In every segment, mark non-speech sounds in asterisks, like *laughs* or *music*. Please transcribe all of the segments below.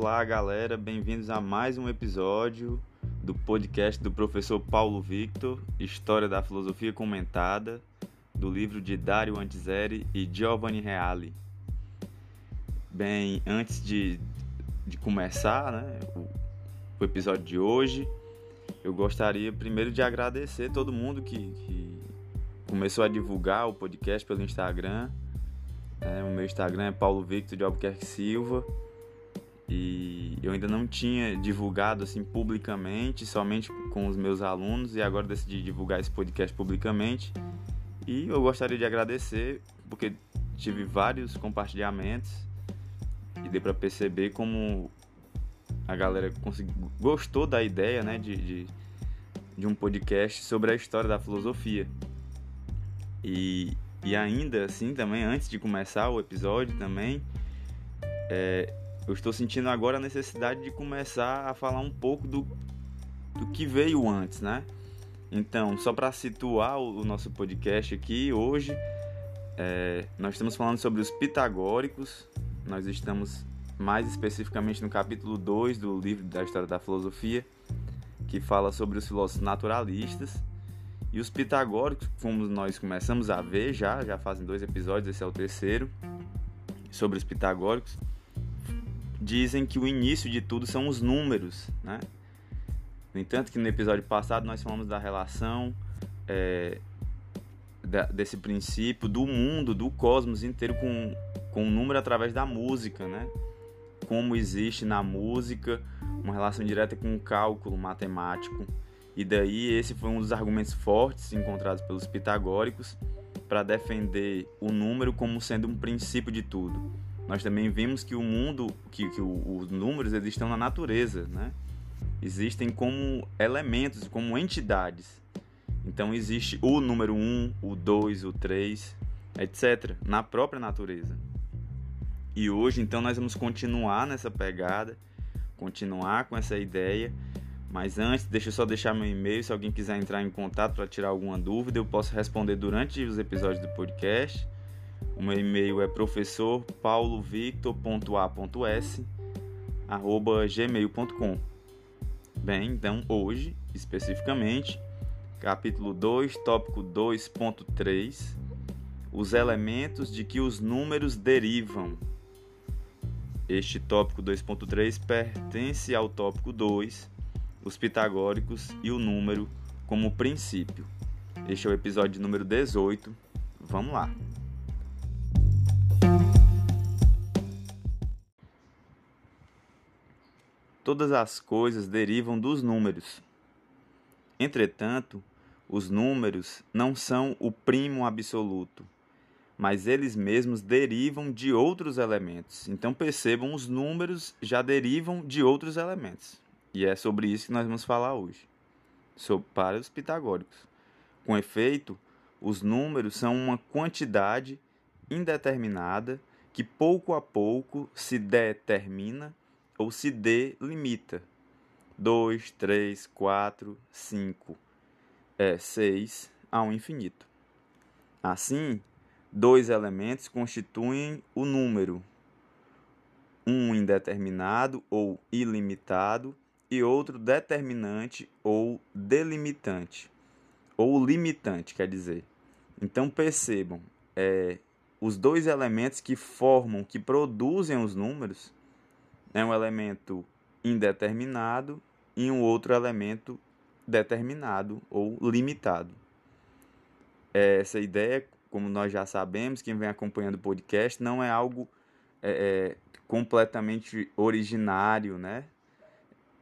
Olá, galera, bem-vindos a mais um episódio do podcast do professor Paulo Victor, História da Filosofia Comentada, do livro de Dario Antiseri e Giovanni Reale. Bem, antes de, de começar né, o, o episódio de hoje, eu gostaria primeiro de agradecer todo mundo que, que começou a divulgar o podcast pelo Instagram. É, o meu Instagram é Paulo Victor de Albuquerque Silva e eu ainda não tinha divulgado assim publicamente, somente com os meus alunos e agora decidi divulgar esse podcast publicamente. E eu gostaria de agradecer porque tive vários compartilhamentos e deu para perceber como a galera gostou da ideia, né, de, de, de um podcast sobre a história da filosofia. E, e ainda assim também, antes de começar o episódio também, é, eu estou sentindo agora a necessidade de começar a falar um pouco do, do que veio antes, né? Então, só para situar o, nosso podcast aqui, hoje é, nós estamos falando sobre os pitagóricos, nós estamos mais especificamente no capítulo 2 do livro da História da Filosofia, que fala sobre os filósofos naturalistas. E os pitagóricos, como nós começamos a ver já, já fazem dois episódios, esse é o terceiro, sobre os pitagóricos dizem que o início de tudo são os números, né? No entanto, que no episódio passado nós falamos da relação é, da, desse princípio do mundo, do cosmos inteiro com, com o número através da música, né? Como existe na música uma relação direta com o cálculo matemático. E daí esse foi um dos argumentos fortes encontrados pelos pitagóricos para defender o número como sendo um princípio de tudo nós também vimos que o mundo, que, que os números existem na natureza, né? Existem como elementos, como entidades. Então existe o número 1, o 2, o 3, etc. na própria natureza. E hoje, então, nós vamos continuar nessa pegada, continuar com essa ideia. Mas antes, deixa eu só deixar meu e-mail. Se alguém quiser entrar em contato para tirar alguma dúvida, eu posso responder durante os episódios do podcast. O meu e-mail é professorpaulovictor.a.s@gmail.com. Bem, então hoje, especificamente, capítulo 2, tópico 2.3, os elementos de que os números derivam. Este tópico 2.3 pertence ao tópico 2, os pitagóricos e o número como princípio. Este é o episódio número 18. Vamos lá. Todas as coisas derivam dos números. Entretanto, os números não são o primo absoluto, mas eles mesmos derivam de outros elementos. Então percebam, os números já derivam de outros elementos. E é sobre isso que nós vamos falar hoje, sobre, para os pitagóricos. Com efeito, os números são uma quantidade indeterminada que pouco a pouco se determina ou se D limita. 2, 3, 4, 5, é 6 ao infinito. Assim, dois elementos constituem o número, um indeterminado ou ilimitado e outro determinante ou delimitante, ou limitante, quer dizer. Então percebam, é, os dois elementos que formam, que produzem os números, é um elemento indeterminado e um outro elemento determinado ou limitado. Essa ideia, como nós já sabemos, quem vem acompanhando o podcast, não é algo é, é, completamente originário, né?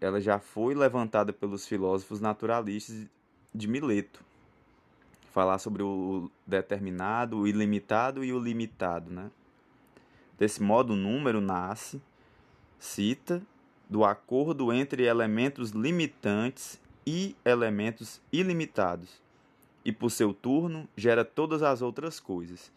Ela já foi levantada pelos filósofos naturalistas de Mileto. Falar sobre o determinado, o ilimitado e o limitado, né? Desse modo, o número nasce cita do acordo entre elementos limitantes e elementos ilimitados, e por seu turno gera todas as outras coisas.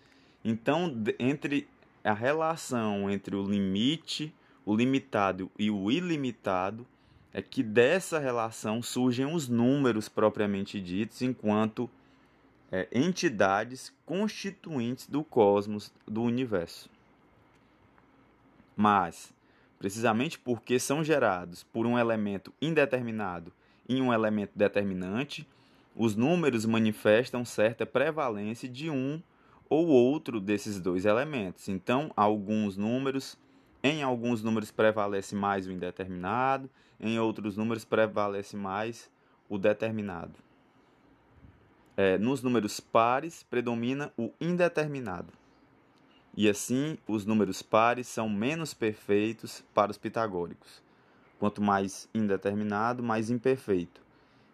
Então, entre a relação entre o limite, o limitado e o ilimitado, é que dessa relação surgem os números propriamente ditos, enquanto é, entidades constituintes do cosmos, do universo. Mas, precisamente porque são gerados por um elemento indeterminado em um elemento determinante, os números manifestam certa prevalência de um ou outro desses dois elementos. Então, alguns números, em alguns números prevalece mais o indeterminado, em outros números prevalece mais o determinado. É, nos números pares predomina o indeterminado. E assim, os números pares são menos perfeitos para os pitagóricos. Quanto mais indeterminado, mais imperfeito.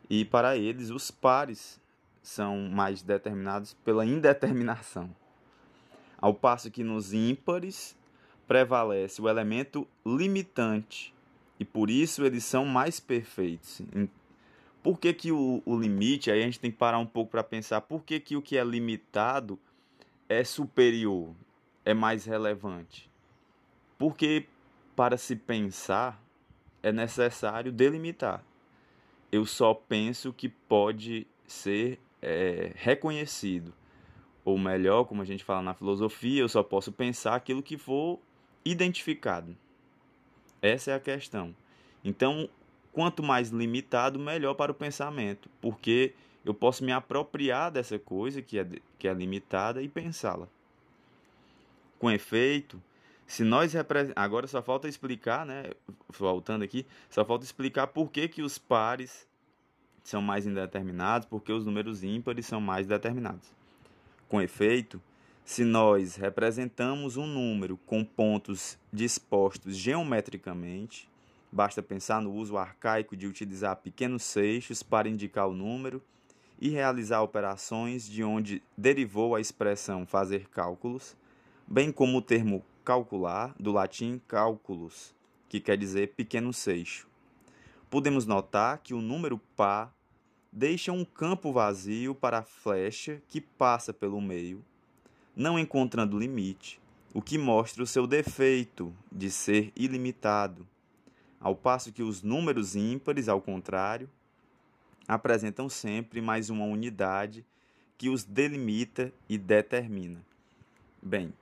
E para eles, os pares são mais determinados pela indeterminação. Ao passo que nos ímpares prevalece o elemento limitante e por isso eles são mais perfeitos. Por que, que o, o limite, aí a gente tem que parar um pouco para pensar, por que, que o que é limitado é superior, é mais relevante? Porque para se pensar é necessário delimitar. Eu só penso que pode ser é, reconhecido. Ou melhor, como a gente fala na filosofia, eu só posso pensar aquilo que for identificado. Essa é a questão. Então, quanto mais limitado, melhor para o pensamento, porque eu posso me apropriar dessa coisa que é, que é limitada e pensá-la. Com efeito, se nós agora só falta explicar, né, voltando aqui, só falta explicar por que, que os pares são mais indeterminados, porque os números ímpares são mais determinados. Com efeito, se nós representamos um número com pontos dispostos geometricamente, basta pensar no uso arcaico de utilizar pequenos seixos para indicar o número e realizar operações de onde derivou a expressão fazer cálculos, bem como o termo calcular, do latim cálculos, que quer dizer pequeno seixo. Podemos notar que o número par deixa um campo vazio para a flecha que passa pelo meio, não encontrando limite, o que mostra o seu defeito de ser ilimitado, ao passo que os números ímpares, ao contrário, apresentam sempre mais uma unidade que os delimita e determina. Bem,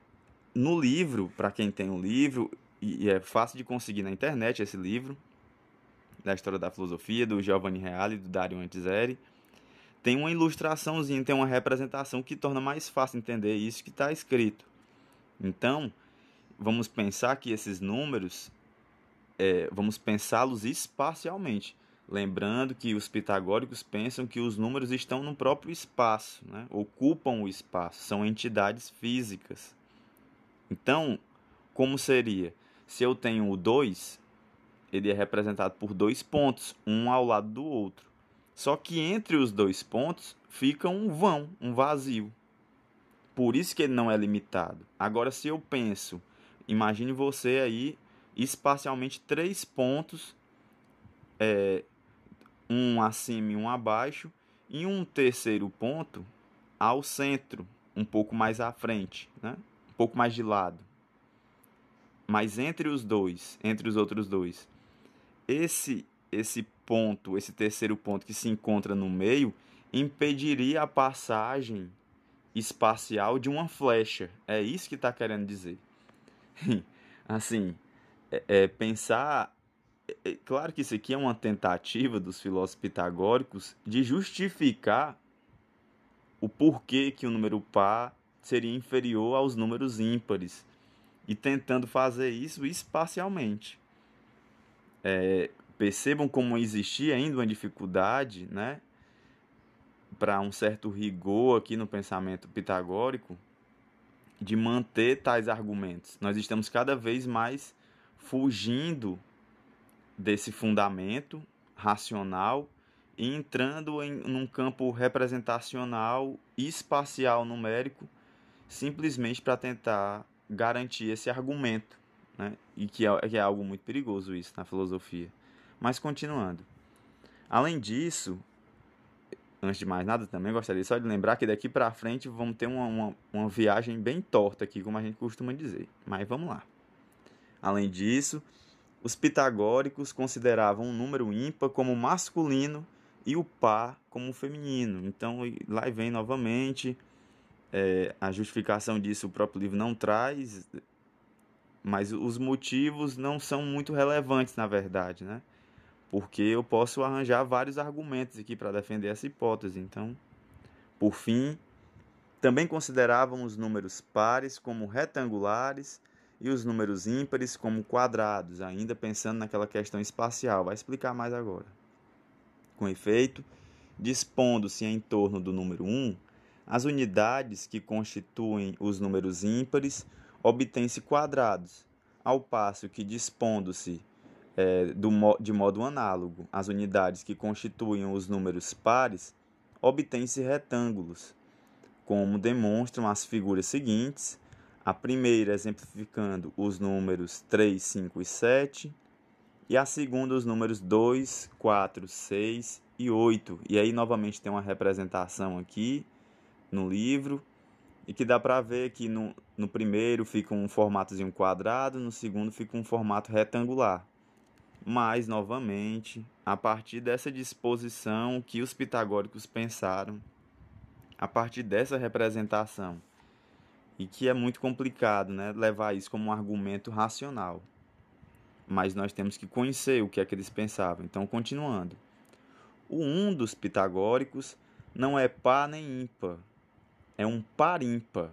no livro, para quem tem o um livro, e é fácil de conseguir na internet esse livro, da história da filosofia, do Giovanni Reale, do Dario Antiseri, tem uma ilustraçãozinha, tem uma representação que torna mais fácil entender isso que está escrito. Então, vamos pensar que esses números, é, vamos pensá-los espacialmente. Lembrando que os pitagóricos pensam que os números estão no próprio espaço, né? ocupam o espaço, são entidades físicas. Então, como seria? Se eu tenho o 2, ele é representado por dois pontos, um ao lado do outro. Só que entre os dois pontos fica um vão, um vazio. Por isso que ele não é limitado. Agora, se eu penso, imagine você aí espacialmente três pontos, é, um acima e um abaixo, e um terceiro ponto ao centro, um pouco mais à frente, né? Um pouco mais de lado. Mas entre os dois, entre os outros dois, esse esse ponto, esse terceiro ponto que se encontra no meio, impediria a passagem espacial de uma flecha. É isso que está querendo dizer. *laughs* assim, é, é pensar. É, é, claro que isso aqui é uma tentativa dos filósofos pitagóricos de justificar o porquê que o número par seria inferior aos números ímpares e tentando fazer isso espacialmente. É, percebam como existia ainda uma dificuldade, né, para um certo rigor aqui no pensamento pitagórico de manter tais argumentos. Nós estamos cada vez mais fugindo desse fundamento racional e entrando em um campo representacional espacial numérico simplesmente para tentar garantir esse argumento, né? e que é, que é algo muito perigoso isso na filosofia. Mas continuando. Além disso, antes de mais nada, também gostaria só de lembrar que daqui para frente vamos ter uma, uma, uma viagem bem torta aqui, como a gente costuma dizer. Mas vamos lá. Além disso, os pitagóricos consideravam o número ímpar como masculino e o par como feminino. Então, lá vem novamente é, a justificação disso o próprio livro não traz, mas os motivos não são muito relevantes, na verdade, né? Porque eu posso arranjar vários argumentos aqui para defender essa hipótese. Então, por fim, também consideravam os números pares como retangulares e os números ímpares como quadrados, ainda pensando naquela questão espacial. Vai explicar mais agora. Com efeito, dispondo-se em torno do número 1, as unidades que constituem os números ímpares obtêm-se quadrados, ao passo que, dispondo-se é, de modo análogo, as unidades que constituem os números pares obtêm-se retângulos, como demonstram as figuras seguintes, a primeira exemplificando os números 3, 5 e 7, e a segunda os números 2, 4, 6 e 8. E aí novamente tem uma representação aqui no livro, e que dá para ver que no, no primeiro fica um formatozinho quadrado, no segundo fica um formato retangular. Mas, novamente, a partir dessa disposição que os pitagóricos pensaram, a partir dessa representação, e que é muito complicado né, levar isso como um argumento racional. Mas nós temos que conhecer o que é que eles pensavam. Então, continuando. O 1 um dos pitagóricos não é par nem ímpar, é um par ímpar.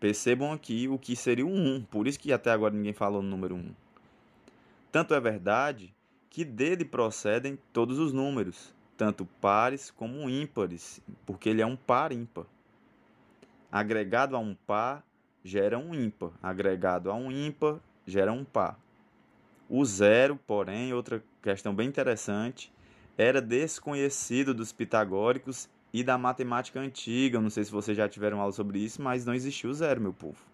Percebam aqui o que seria o 1, um, por isso que até agora ninguém falou no número 1. Um. Tanto é verdade que dele procedem todos os números, tanto pares como ímpares, porque ele é um par ímpar. Agregado a um par gera um ímpar, agregado a um ímpar gera um par. O zero, porém, outra questão bem interessante, era desconhecido dos pitagóricos e da matemática antiga. Não sei se vocês já tiveram aula sobre isso, mas não existiu zero, meu povo.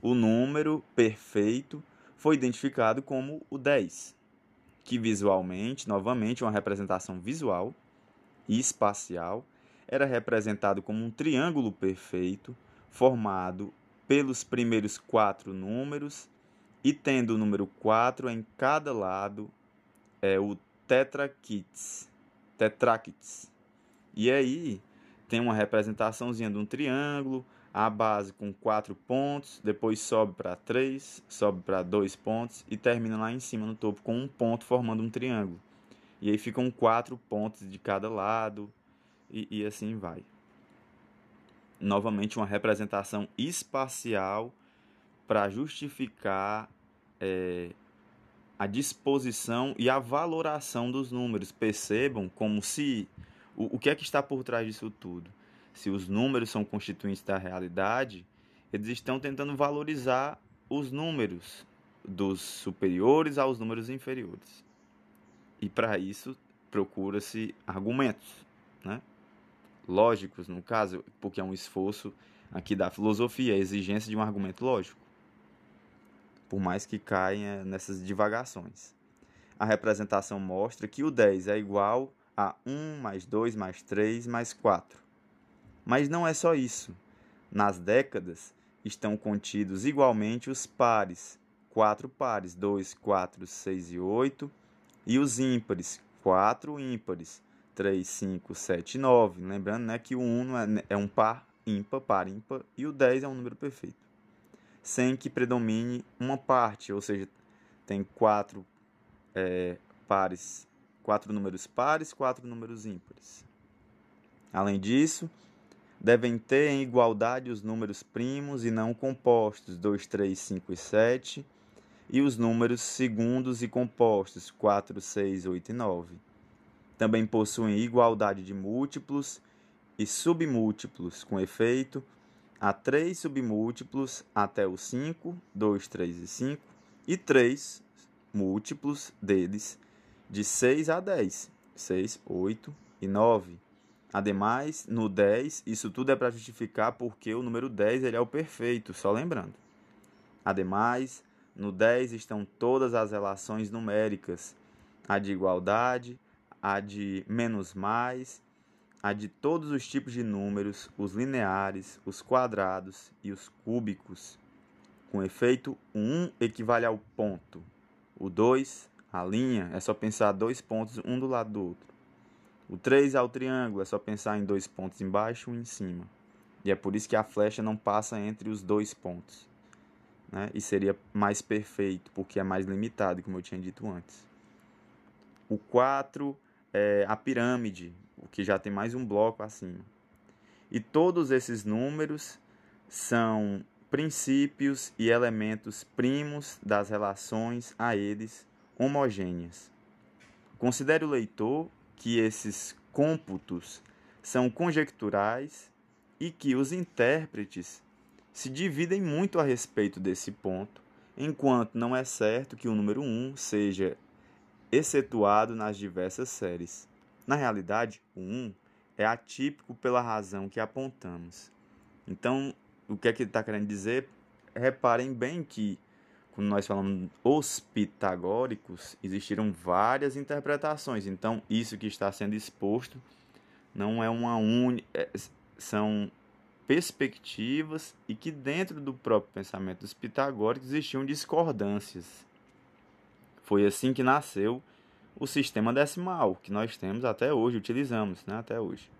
O número perfeito foi identificado como o 10, que visualmente, novamente, uma representação visual e espacial, era representado como um triângulo perfeito formado pelos primeiros quatro números e tendo o número 4 em cada lado, é o tetraquites, tetraquites, e aí tem uma representaçãozinha de um triângulo, a base com quatro pontos, depois sobe para três, sobe para dois pontos e termina lá em cima no topo com um ponto formando um triângulo. E aí ficam quatro pontos de cada lado e, e assim vai. Novamente uma representação espacial para justificar é, a disposição e a valoração dos números. Percebam como se o, o que é que está por trás disso tudo? Se os números são constituintes da realidade, eles estão tentando valorizar os números dos superiores aos números inferiores. E para isso procura-se argumentos, né? lógicos, no caso, porque é um esforço aqui da filosofia, a exigência de um argumento lógico, por mais que caia nessas divagações. A representação mostra que o 10 é igual a 1 mais 2 mais 3 mais 4. Mas não é só isso. Nas décadas estão contidos igualmente os pares, quatro pares, 2, 4, 6 e 8, e os ímpares, quatro ímpares, 3, 5, 7 e 9. Lembrando né, que o 1 é, é um par ímpar, par ímpar, e o 10 é um número perfeito. Sem que predomine uma parte, ou seja, tem quatro é, pares quatro números pares, quatro números ímpares. Além disso, devem ter em igualdade os números primos e não compostos, 2, 3, 5 e 7, e os números segundos e compostos, 4, 6, 8 e 9. Também possuem igualdade de múltiplos e submúltiplos, com efeito, há três submúltiplos até o 5, 2, 3 e 5, e três múltiplos deles de 6 a 10. 6, 8 e 9. Ademais, no 10, isso tudo é para justificar porque o número 10 ele é o perfeito, só lembrando. Ademais, no 10 estão todas as relações numéricas, a de igualdade, a de menos mais, a de todos os tipos de números, os lineares, os quadrados e os cúbicos. Com efeito, o 1 equivale ao ponto, o 2 a linha é só pensar dois pontos um do lado do outro. O 3 é o triângulo, é só pensar em dois pontos embaixo e um em cima. E é por isso que a flecha não passa entre os dois pontos. né? e seria mais perfeito, porque é mais limitado, como eu tinha dito antes. O 4 é a pirâmide, o que já tem mais um bloco acima. E todos esses números são princípios e elementos primos das relações a eles homogêneas. Considere o leitor que esses cômputos são conjecturais e que os intérpretes se dividem muito a respeito desse ponto, enquanto não é certo que o número 1 seja excetuado nas diversas séries. Na realidade, o 1 é atípico pela razão que apontamos. Então, o que é que ele está querendo dizer? Reparem bem que, quando nós falamos os pitagóricos, existiram várias interpretações. Então, isso que está sendo exposto não é uma única. É, são perspectivas e que dentro do próprio pensamento dos pitagóricos existiam discordâncias. Foi assim que nasceu o sistema decimal, que nós temos até hoje, utilizamos né, até hoje.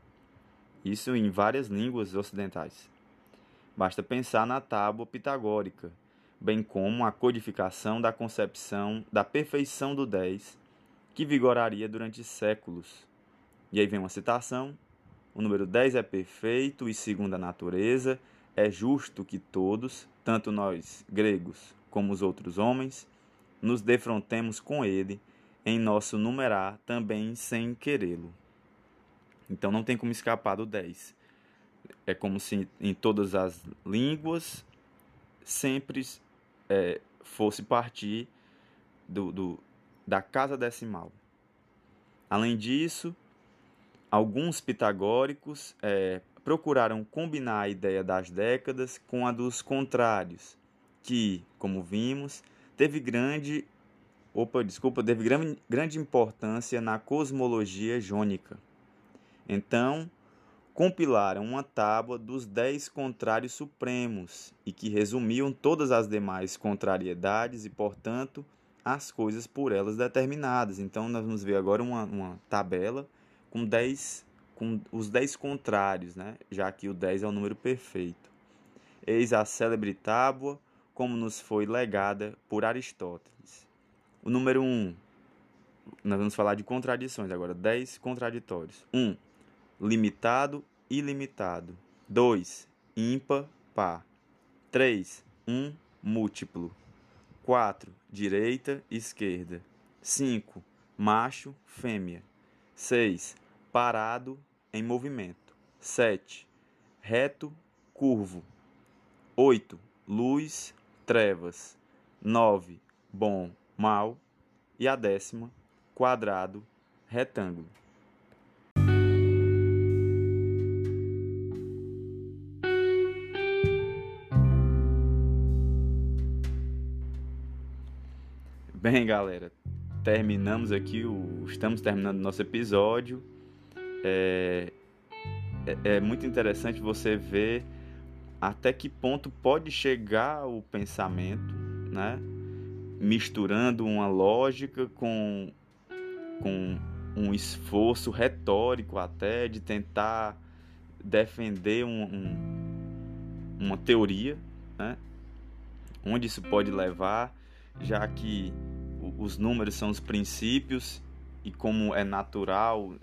Isso em várias línguas ocidentais. Basta pensar na tábua pitagórica, bem como a codificação da concepção da perfeição do 10, que vigoraria durante séculos. E aí vem uma citação: o número 10 é perfeito e segundo a natureza, é justo que todos, tanto nós gregos como os outros homens, nos defrontemos com ele em nosso numerar também sem querê-lo. Então não tem como escapar do 10. É como se em todas as línguas sempre é, fosse partir do, do, da casa decimal. Além disso, alguns pitagóricos é, procuraram combinar a ideia das décadas com a dos contrários, que, como vimos, teve grande opa, desculpa, teve grande importância na cosmologia jônica. Então, compilaram uma tábua dos dez contrários supremos e que resumiam todas as demais contrariedades e, portanto, as coisas por elas determinadas. Então, nós vamos ver agora uma, uma tabela com, dez, com os dez contrários, né? já que o 10 é o número perfeito. Eis a célebre tábua, como nos foi legada por Aristóteles. O número 1, um, nós vamos falar de contradições agora, 10 contraditórios. 1. Um, limitado, ilimitado. 2. Ímpar, par. 3. 1. Um, múltiplo. 4. Direita, esquerda. 5. Macho, fêmea. 6. Parado, em movimento. 7. Reto, curvo. 8. Luz, trevas. 9. Bom, mal e a décima, quadrado, retângulo. Bem, galera, terminamos aqui o, estamos terminando nosso episódio. É, é, é muito interessante você ver até que ponto pode chegar o pensamento, né? misturando uma lógica com, com um esforço retórico até de tentar defender um, um, uma teoria, né? onde isso pode levar, já que os números são os princípios e como é natural,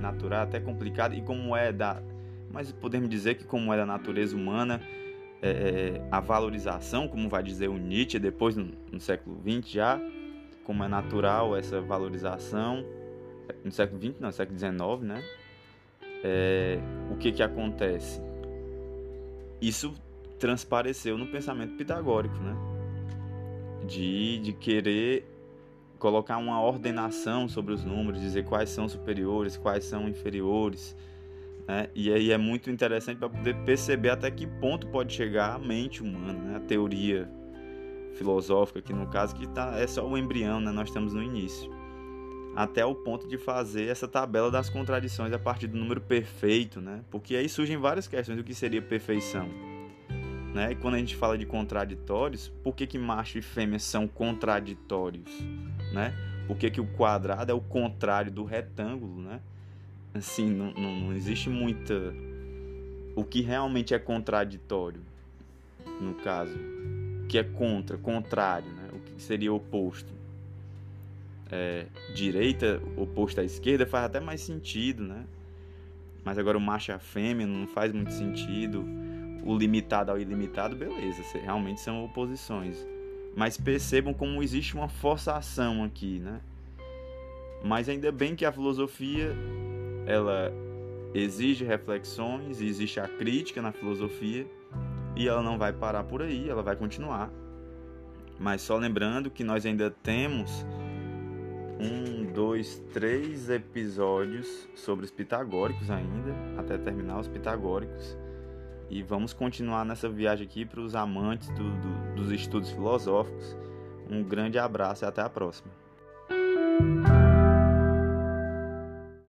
natural até complicado, e como é da, mas podemos dizer que como é da natureza humana, é, é, a valorização, como vai dizer o Nietzsche depois no, no século XX já, como é natural essa valorização, no século XX, não, no século XIX, né? É, o que que acontece? Isso transpareceu no pensamento pitagórico, né? De, de querer colocar uma ordenação sobre os números, dizer quais são superiores, quais são inferiores, né? E aí é muito interessante para poder perceber até que ponto pode chegar a mente humana, né? a teoria filosófica, que no caso que tá, é só o embrião, né? nós estamos no início. Até o ponto de fazer essa tabela das contradições a partir do número perfeito, né? porque aí surgem várias questões do que seria perfeição. Né? E quando a gente fala de contraditórios, por que, que macho e fêmea são contraditórios? Né? Por que, o quadrado é o contrário do retângulo? Né? Assim, não, não, não existe muita. O que realmente é contraditório, no caso. que é contra, contrário, né? o que seria oposto. É, direita oposto à esquerda faz até mais sentido, né? Mas agora o macho e a fêmea não faz muito sentido. O limitado ao ilimitado, beleza, realmente são oposições. Mas percebam como existe uma forçação aqui, né? Mas ainda bem que a filosofia ela exige reflexões, existe a crítica na filosofia e ela não vai parar por aí, ela vai continuar. Mas só lembrando que nós ainda temos um, dois, três episódios sobre os pitagóricos ainda, até terminar os pitagóricos. E vamos continuar nessa viagem aqui para os amantes do, do, dos estudos filosóficos. Um grande abraço e até a próxima.